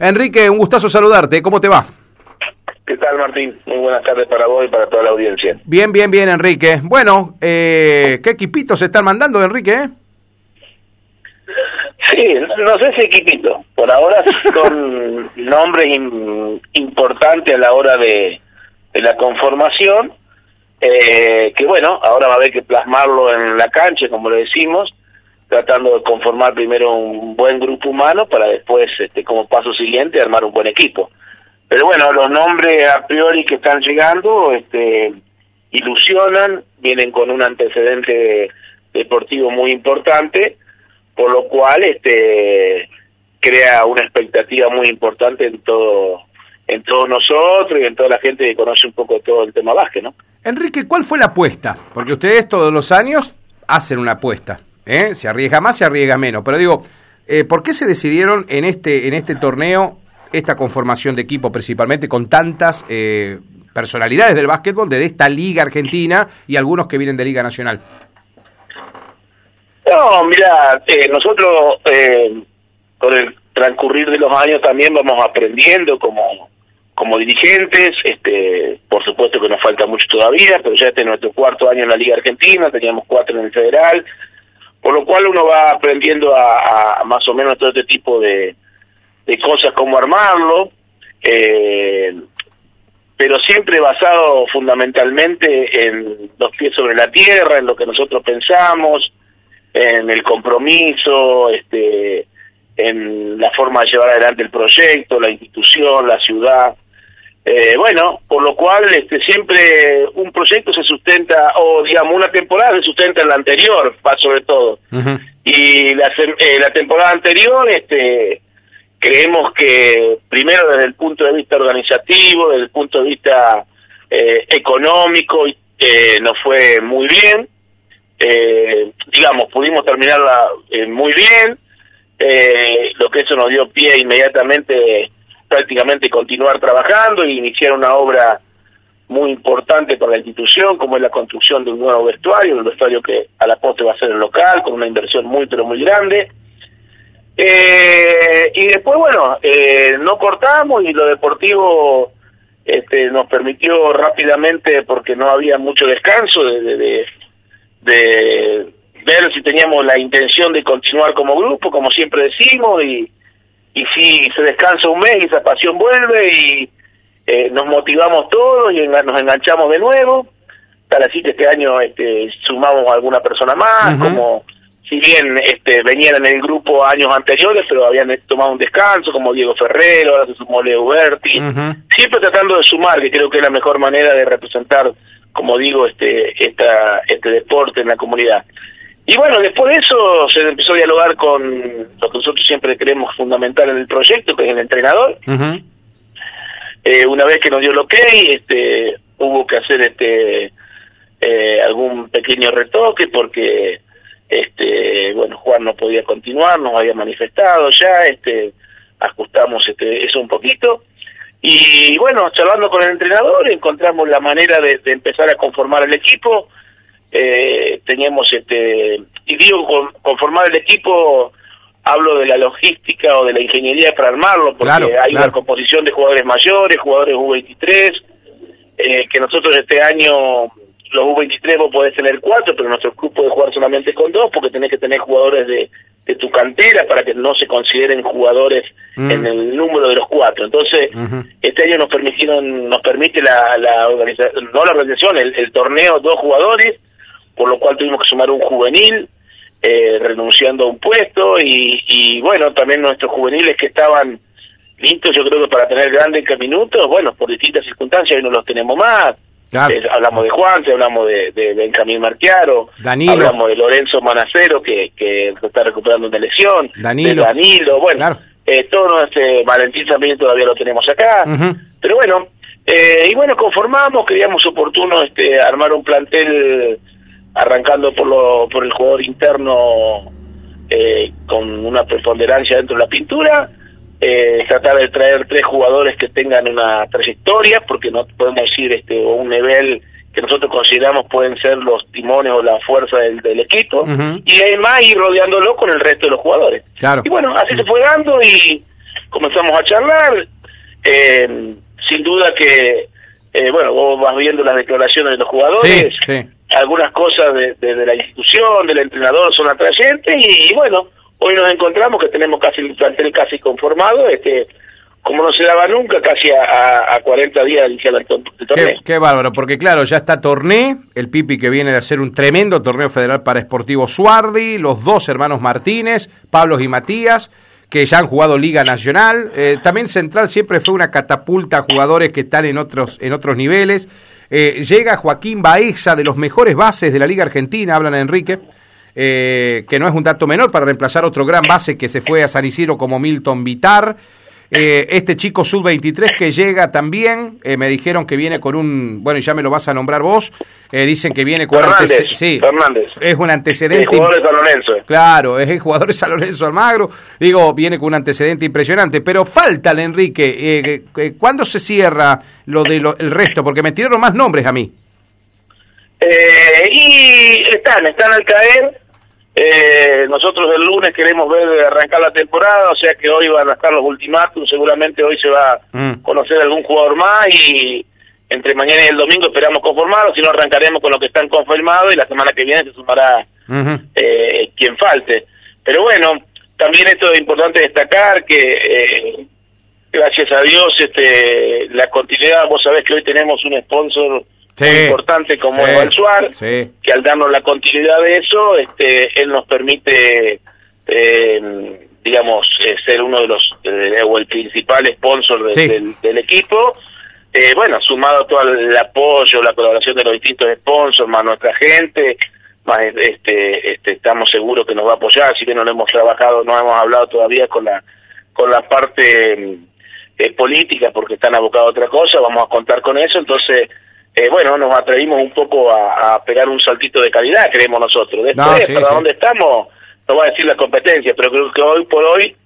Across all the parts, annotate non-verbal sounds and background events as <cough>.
Enrique, un gustazo saludarte. ¿Cómo te va? ¿Qué tal, Martín? Muy buenas tardes para vos y para toda la audiencia. Bien, bien, bien, Enrique. Bueno, eh, ¿qué equipitos se están mandando, Enrique? Eh? Sí, no sé si equipito. Por ahora son <laughs> nombres importantes a la hora de, la conformación, eh, que bueno, ahora va a haber que plasmarlo en la cancha, como le decimos, tratando de conformar primero un buen grupo humano para después, este, como paso siguiente, armar un buen equipo. Pero bueno, los nombres a priori que están llegando este, ilusionan, vienen con un antecedente deportivo muy importante, por lo cual este crea una expectativa muy importante en todo en todos nosotros y en toda la gente que conoce un poco todo el tema básquet, ¿no? Enrique, ¿cuál fue la apuesta? Porque ustedes todos los años hacen una apuesta, ¿eh? Se arriesga más, se arriesga menos, pero digo, eh, ¿por qué se decidieron en este en este torneo esta conformación de equipo principalmente con tantas eh, personalidades del básquetbol de esta liga argentina y algunos que vienen de liga nacional? No, mira, eh, nosotros eh, con el transcurrir de los años también vamos aprendiendo como como dirigentes, este, por supuesto que nos falta mucho todavía, pero ya este es nuestro cuarto año en la Liga Argentina, teníamos cuatro en el Federal, por lo cual uno va aprendiendo a, más o menos todo este tipo de, de cosas, cómo armarlo, eh, pero siempre basado fundamentalmente en los pies sobre la tierra, en lo que nosotros pensamos, en el compromiso, este, en la forma de llevar adelante el proyecto, la institución, la ciudad. Eh, bueno, por lo cual este, siempre un proyecto se sustenta, o digamos, una temporada se sustenta en la anterior, sobre todo. Y la, eh, la temporada anterior, este, creemos que primero desde el punto de vista organizativo, desde el punto de vista eh, económico, eh, nos fue muy bien. Eh, digamos, pudimos terminarla eh, muy bien, eh, lo que eso nos dio pie inmediatamente prácticamente continuar trabajando e iniciar una obra muy importante para la institución, como es la construcción de un nuevo vestuario, un vestuario que a la postre va a ser el local, con una inversión muy, pero muy grande. Eh, y después, bueno, eh, no cortamos y lo deportivo este, nos permitió rápidamente, porque no había mucho descanso, de, de de ver si teníamos la intención de continuar como grupo, como siempre decimos, y, y si se descansa un mes y esa pasión vuelve y eh, nos motivamos todos y nos enganchamos de nuevo. Tal así que este año este, sumamos a alguna persona más, como si bien este, venían en el grupo años anteriores, pero habían tomado un descanso, como Diego Ferrero, ahora se sumó Leo Berti, siempre tratando de sumar, que creo que es la mejor manera de representar como digo, este, esta, este deporte en la comunidad. Y bueno, después de eso se empezó a dialogar con lo que nosotros siempre creemos fundamental en el proyecto, que es el entrenador. eh, una vez que nos dio el ok, este, hubo que hacer este eh, algún pequeño retoque porque este bueno Juan no podía continuar, nos había manifestado ya, este ajustamos este eso un poquito y bueno, charlando con el entrenador, encontramos la manera de, empezar a conformar el equipo. Eh, teníamos este, y digo conformar el equipo, hablo de la logística o de la ingeniería para armarlo, porque hay una composición de jugadores mayores, jugadores U23, eh, que nosotros este año, los U23 vos podés tener cuatro, pero nuestro grupo de jugar solamente con dos, porque tenés que tener jugadores de de tu cantera para que no se consideren jugadores mm. en el número de los cuatro. Entonces, este año nos permitieron, nos permite la, la organización, no la organización, el, torneo dos jugadores, por lo cual tuvimos que sumar un juvenil, eh, renunciando a un puesto, y, y bueno, también nuestros juveniles que estaban listos, yo creo que para tener grandes minutos, bueno, por distintas circunstancias hoy no los tenemos más, eh, hablamos de Juan, hablamos de, de Benjamín Marquiaro, hablamos de Lorenzo Manacero, que, que está recuperando una lesión, Danilo. de Danilo, bueno, eh, todo este Valentín también todavía lo tenemos acá, pero bueno, eh, y bueno, conformamos, creíamos oportuno este armar un plantel arrancando por, lo, por el jugador interno eh, con una preponderancia dentro de la pintura, eh, tratar de traer tres jugadores que tengan una trayectoria, porque no podemos decir este un nivel que nosotros consideramos pueden ser los timones o la fuerza del, equipo, y además ir rodeándolo con el resto de los jugadores. Y bueno, así se fue dando y, comenzamos a charlar. Eh, sin duda que, eh, bueno, vos vas viendo las declaraciones de los jugadores, algunas cosas de, de, la institución, del entrenador son atrayentes y, bueno, hoy nos encontramos que tenemos casi el plantel casi conformado, este como no se daba nunca, casi a, a 40 días de iniciar el, torneo. Qué, bárbaro, porque claro, ya está Torné, el Pipi que viene de hacer un tremendo torneo federal para Esportivo Suardi, los dos hermanos Martínez, Pablo y Matías, que ya han jugado Liga Nacional. Eh, también Central siempre fue una catapulta a jugadores que están en otros, en otros niveles. Eh, llega Joaquín Baeza, de los mejores bases de la Liga Argentina, hablan a Enrique. Eh, que no es un dato menor para reemplazar otro gran base que se fue a San Isidro como Milton Vitar. Eh, este chico sub-23 que llega también, eh, me dijeron que viene con un, bueno, ya me lo vas a nombrar vos, eh, dicen que viene con Fernández, sí, Fernández. es un antecedente. El jugador de San Lorenzo. Claro, es el jugador de San Lorenzo Almagro, digo, viene con un antecedente impresionante, pero falta el Enrique, ¿cuándo se cierra lo del el resto? Porque me tiraron más nombres a mí. y están, están al caer, eh, nosotros el lunes queremos ver arrancar la temporada, o sea que hoy van a estar los ultimátum, seguramente hoy se va a mm. conocer algún jugador más y entre mañana y el domingo esperamos conformarlo, si no arrancaremos con lo que están confirmados y la semana que viene se sumará eh, quien falte. Pero bueno, también esto es importante destacar que eh, gracias a Dios este la continuidad, vos sabés que hoy tenemos un sponsor importante como sí, Valsuar, que al darnos la continuidad de eso, este, él nos permite, eh, digamos, eh, ser uno de los, eh, o el principal sponsor del, equipo. Eh, bueno, sumado todo el apoyo, la colaboración de los distintos sponsors, más nuestra gente, más este, este, estamos seguros que nos va a apoyar, así que no lo hemos trabajado, no hemos hablado todavía con la, con la parte política porque están abocados a otra cosa, vamos a contar con eso, entonces eh, bueno, nos atrevimos un poco a, pegar un saltito de calidad, creemos nosotros. Después, para dónde estamos, no va a decir la competencia, pero creo que hoy por hoy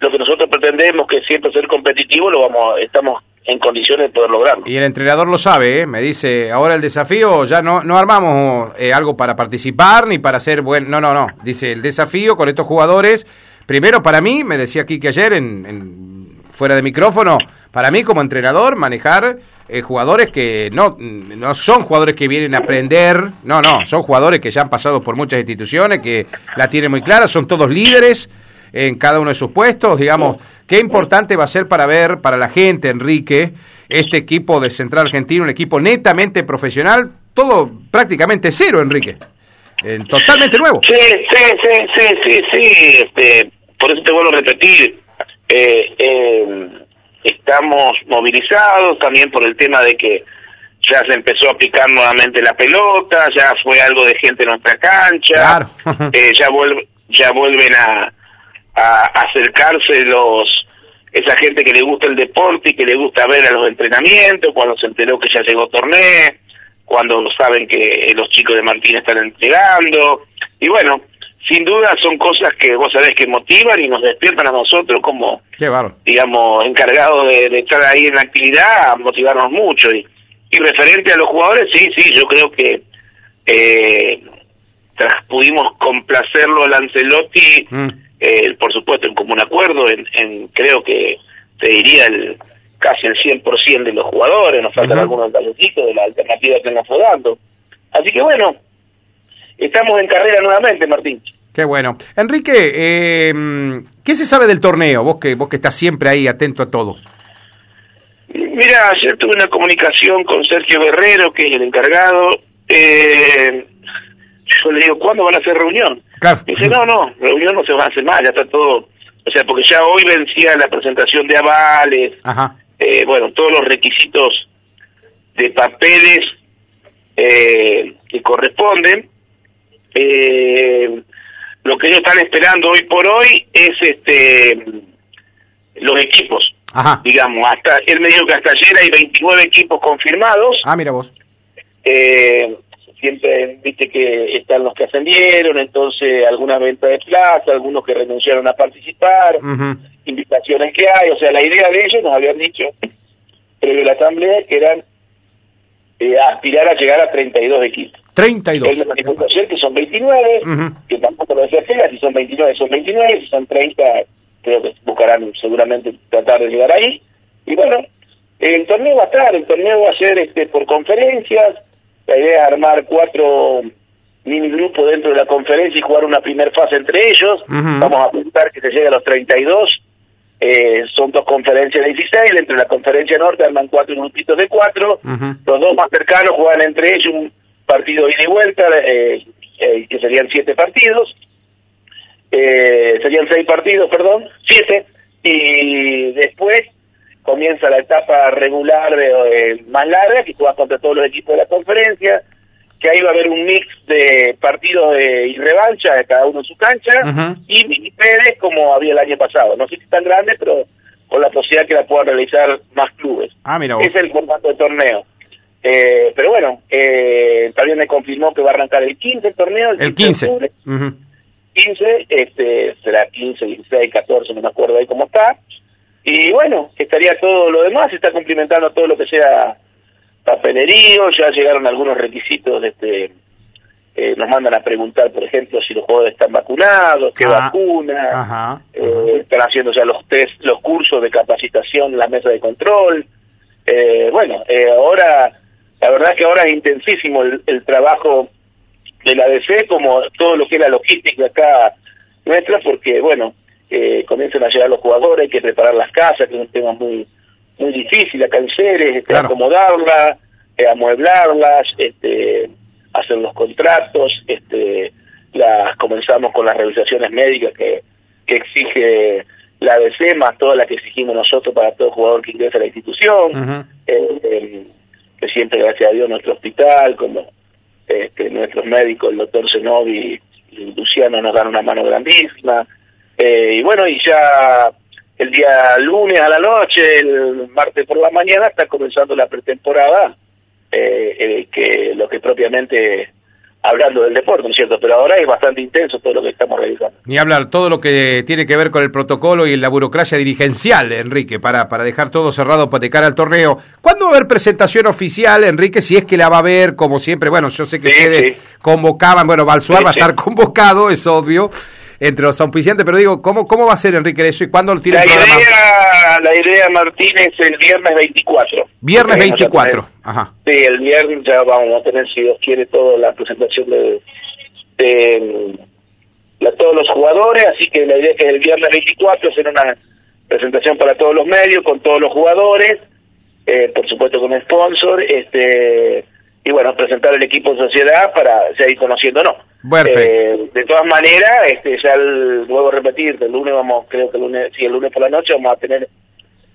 lo que nosotros pretendemos, que siempre ser competitivo, lo vamos, estamos en condiciones de poder lograrlo. Y el entrenador lo sabe, ¿eh? me dice, ahora el desafío, ya no, no armamos eh, algo para participar ni para ser buen, no, no, no, dice, el desafío con estos jugadores, primero para mí, me decía aquí que ayer en fuera de micrófono, para mí como entrenador, manejar eh, jugadores que no, no son jugadores que vienen a aprender, no, no, son jugadores que ya han pasado por muchas instituciones, que la tienen muy clara, son todos líderes en cada uno de sus puestos, digamos, qué importante va a ser para ver, para la gente, Enrique, este equipo de Central Argentino, un equipo netamente profesional, todo prácticamente cero, Enrique, totalmente nuevo. Sí, sí, sí, sí, sí, sí, este, por eso te vuelvo a repetir, eh, eh, estamos movilizados también por el tema de que ya se empezó a picar nuevamente la pelota, ya fue algo de gente en nuestra cancha, <laughs> eh, ya vuelve, ya vuelven a, a, acercarse los esa gente que le gusta el deporte y que le gusta ver a los entrenamientos, cuando se enteró que ya llegó torneo, cuando saben que los chicos de Martín están entregando, y bueno, sin duda son cosas que vos sabés que motivan y nos despiertan a nosotros como, digamos, encargados de, estar ahí en la actividad, a motivarnos mucho. Y, y referente a los jugadores, sí, sí, yo creo que eh, tras pudimos complacerlo a Lancelotti, mm. eh, por supuesto, en común acuerdo, en, en creo que te diría el casi el 100% de los jugadores, nos faltan algunos detallitos de la alternativa que nos fue dando. Así que bueno, estamos en carrera nuevamente, Martín. Qué bueno. Enrique, eh, ¿qué se sabe del torneo? Vos que, vos que estás siempre ahí atento a todo. Mira, ayer tuve una comunicación con Sergio Guerrero, que es el encargado. Eh, yo le digo, ¿cuándo van a hacer reunión? dice, no, no, reunión no se va a hacer más, ya está todo. O sea, porque ya hoy vencía la presentación de avales, Eh, bueno, todos los requisitos de papeles eh, que corresponden. Eh, lo que ellos están esperando hoy por hoy es este los equipos. Digamos, hasta él me dijo que hasta ayer hay 29 equipos confirmados. Ah, mira vos. Eh, siempre viste que están los que ascendieron, entonces alguna venta de plaza, algunos que renunciaron a participar, invitaciones que hay, o sea, la idea de ellos nos habían dicho previo a la asamblea que eran eh, aspirar a llegar a 32 equipos. 32. Él me manifestó ayer que son 29, que tampoco lo decía si son 29 son 29, si son 30, creo que buscarán seguramente tratar de llegar ahí. Y bueno, el torneo va a estar, el torneo va a ser este por conferencias, la idea es armar cuatro mini grupos dentro de la conferencia y jugar una primera fase entre ellos, vamos a apuntar que se llegue a los 32, eh, son dos conferencias de 16, entre la conferencia norte arman cuatro grupitos de cuatro, los dos más cercanos juegan entre ellos un partido ida y vuelta, eh, eh, que serían siete partidos, eh, serían seis partidos, perdón, siete, y después comienza la etapa regular eh, más larga, que juega contra todos los equipos de la conferencia, que ahí va a haber un mix de partidos de, y revancha de cada uno en su cancha, y mini Pérez como había el año pasado. No sé si es tan grande, pero con la posibilidad que la puedan realizar más clubes. Ah, mira Ese es el formato de torneo. Eh, pero bueno, eh, también me confirmó que va a arrancar el 15 el torneo. El, 15. 15, este, será 15, 16, 14, no me acuerdo ahí cómo está. Y bueno, estaría todo lo demás, está cumplimentando todo lo que sea papelerío, ya llegaron algunos requisitos, este, eh, nos mandan a preguntar, por ejemplo, si los jugadores están vacunados, qué ah, vacuna, eh, están haciendo ya los test, los cursos de capacitación en la mesa de control. Eh, bueno, ahora, la verdad es que ahora es intensísimo el, el trabajo de la DC, como todo lo que es la logística acá nuestra, porque bueno, eh, comienzan a llegar los jugadores, hay que preparar las casas, que es un tema muy muy difícil acá en Ceres, este, acomodarlas, eh, amueblarlas, este, hacer los contratos, este, las comenzamos con las revisaciones médicas que, que exige la ADC, más todas las que exigimos nosotros para todo jugador que ingresa a la institución, eh, que siempre, gracias a Dios, nuestro hospital, como este, nuestros médicos, el doctor Zenobi y Luciano, nos dan una mano grandísima, eh, y bueno, y ya el día lunes a la noche, el martes por la mañana, está comenzando la pretemporada, eh, eh, que lo que propiamente hablando del deporte, ¿no es cierto? Pero ahora es bastante intenso todo lo que estamos realizando. Ni hablar, todo lo que tiene que ver con el protocolo y la burocracia dirigencial, Enrique, para, para dejar todo cerrado para de cara al torneo. ¿Cuándo va a haber presentación oficial, Enrique? Si es que la va a haber, como siempre, bueno, yo sé que ustedes convocaban, bueno, Balsuar va a estar <laughs> convocado, es obvio, entre los auspiciantes, pero digo, ¿cómo, cómo va a ser, Enrique, eso y cuándo lo tiene la idea, La idea, Martín, es el viernes 24. Viernes 24, ajá. Sí, el viernes ya vamos a tener, si Dios quiere, toda la presentación de, de, todos los jugadores, así que la idea es que el viernes 24 hacer una presentación para todos los medios, con todos los jugadores, eh, por supuesto con sponsor, este y bueno, presentar el equipo de sociedad para seguir conociendo no. Eh, de todas maneras, este ya el, vuelvo a repetir, el lunes vamos, creo que el lunes, sí, el lunes por la noche vamos a tener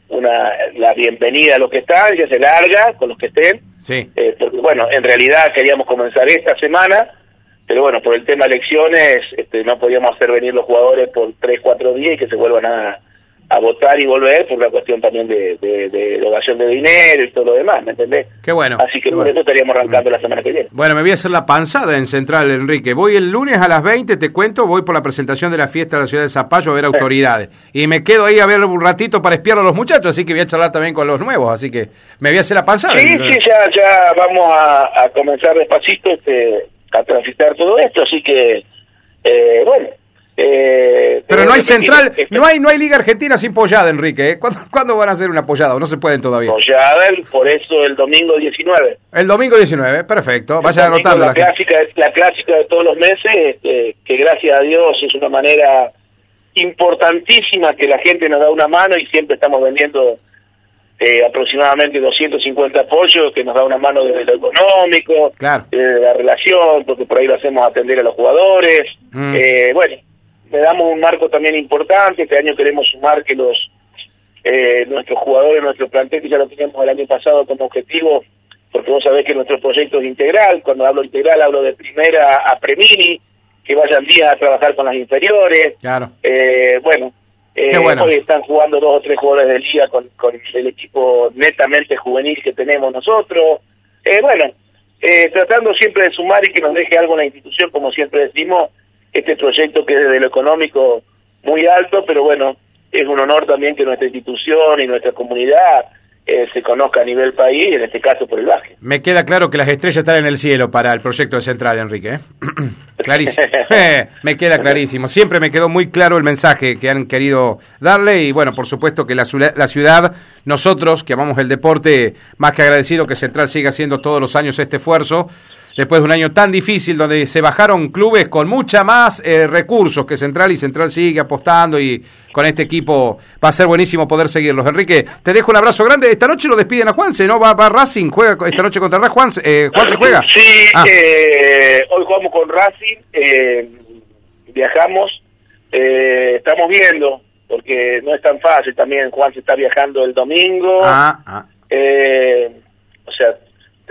una la bienvenida a los que están, ya se larga con los que estén. Sí. Eh, porque, bueno, en realidad queríamos comenzar esta semana, pero bueno, por el tema elecciones este, no podíamos hacer venir los jugadores por tres, cuatro días y que se vuelvan a a votar y volver por la cuestión también de, de, de erogación de dinero y todo lo demás, ¿me entendés? Qué bueno. Así que por eso estaríamos arrancando la semana que viene. Bueno, me voy a hacer la panzada en Central, Enrique. Voy el lunes a las 20, te cuento, voy por la presentación de la fiesta de la ciudad de Zapallo a ver <laughs> autoridades. Y me quedo ahí a ver un ratito para espiar a los muchachos, así que voy a charlar también con los nuevos, así que me voy a hacer la panzada. Sí, sí, ya, ya vamos a, a comenzar despacito este, a transitar todo esto, así que, eh, bueno, eh, pero no hay central, no hay no hay Liga Argentina sin pollada, Enrique. ¿eh? ¿Cuándo, van a hacer una pollada? No se pueden todavía. Pollada, por eso el domingo 19. El domingo 19, perfecto. Vayan anotando. La, clásica, la clásica de todos los meses, este, que gracias a Dios es una manera importantísima que la gente nos da una mano y siempre estamos vendiendo eh, aproximadamente 250 pollos que nos da una mano desde lo económico, claro. la relación, porque por ahí lo hacemos atender a los jugadores. Mm. Eh, bueno, le damos un marco también importante. Este año queremos sumar que los eh, nuestros jugadores, nuestro plantel, que ya lo teníamos el año pasado como objetivo, porque vos sabés que nuestro proyecto es integral. Cuando hablo integral, hablo de primera a premini, que vayan días a trabajar con las inferiores. Claro. Eh, bueno, eh, hoy están jugando dos o tres jugadores de liga con, con el equipo netamente juvenil que tenemos nosotros. Eh, bueno, eh, tratando siempre de sumar y que nos deje algo en la institución, como siempre decimos, este proyecto que es desde lo económico muy alto, pero bueno, es un honor también que nuestra institución y nuestra comunidad eh, se conozca a nivel país, en este caso por el baje. Me queda claro que las estrellas están en el cielo para el proyecto de Central, Enrique. ¿eh? <clears throat> clarísimo. <laughs> <laughs> Me queda clarísimo. Siempre me quedó muy claro el mensaje que han querido darle y bueno, por supuesto que la, la ciudad, nosotros que amamos el deporte, más que agradecido que Central siga haciendo todos los años este esfuerzo después de un año tan difícil donde se bajaron clubes con mucha más eh, recursos que Central y Central sigue apostando y con este equipo va a ser buenísimo poder seguirlos. Enrique, te dejo un abrazo grande. Esta noche lo despiden a Juanse, ¿no? Va, va Racing, juega esta noche contra Racing. Juanse, eh, Juanse juega. Sí, ah. eh, hoy jugamos con Racing, eh, viajamos, estamos viendo, porque no es tan fácil también. Juan se está viajando el domingo. Ah, ah. o sea,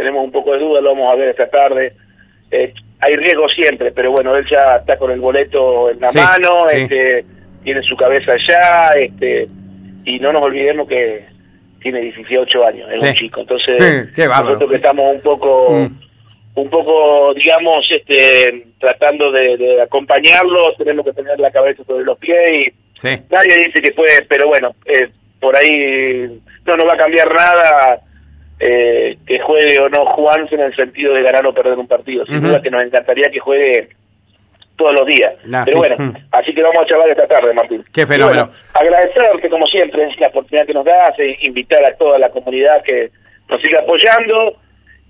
tenemos un poco de duda, lo vamos a ver esta tarde. Eh, hay riesgo siempre, pero bueno, él ya está con el boleto en la mano, este tiene su cabeza allá, este y no nos olvidemos que tiene 18 años, es un chico. Entonces, <laughs> nosotros que estamos un poco mm. un poco digamos este tratando de, acompañarlo, tenemos que tener la cabeza sobre los pies y nadie dice que puede, pero bueno, eh, por ahí no nos va a cambiar nada eh, que juegue o no Juanse en el sentido de ganar o perder un partido. Sin duda que nos encantaría que juegue todos los días. Pero bueno, así que vamos a charlar esta tarde, Martín. Qué fenómeno. agradecerte, como siempre, la oportunidad que nos das, e invitar a toda la comunidad que nos siga apoyando.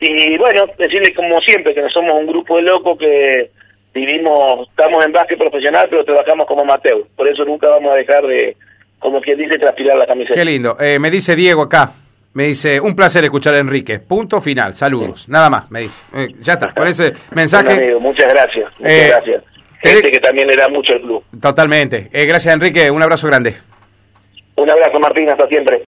Y bueno, decirle como siempre que no somos un grupo de locos que vivimos, estamos en básquet profesional, pero trabajamos como amateur. Por eso nunca vamos a dejar de, como quien dice, transpirar la camiseta. Qué lindo. Eh, me dice Diego acá, me dice, un placer escuchar a Enrique. Punto final. Saludos. Nada más, me dice. Eh, ya está, con ese <laughs> mensaje. muchas gracias. Muchas eh, gracias. Gente que también le da mucho el club. Totalmente. Eh, gracias, Enrique. Un abrazo grande. Un abrazo, Martín. Hasta siempre.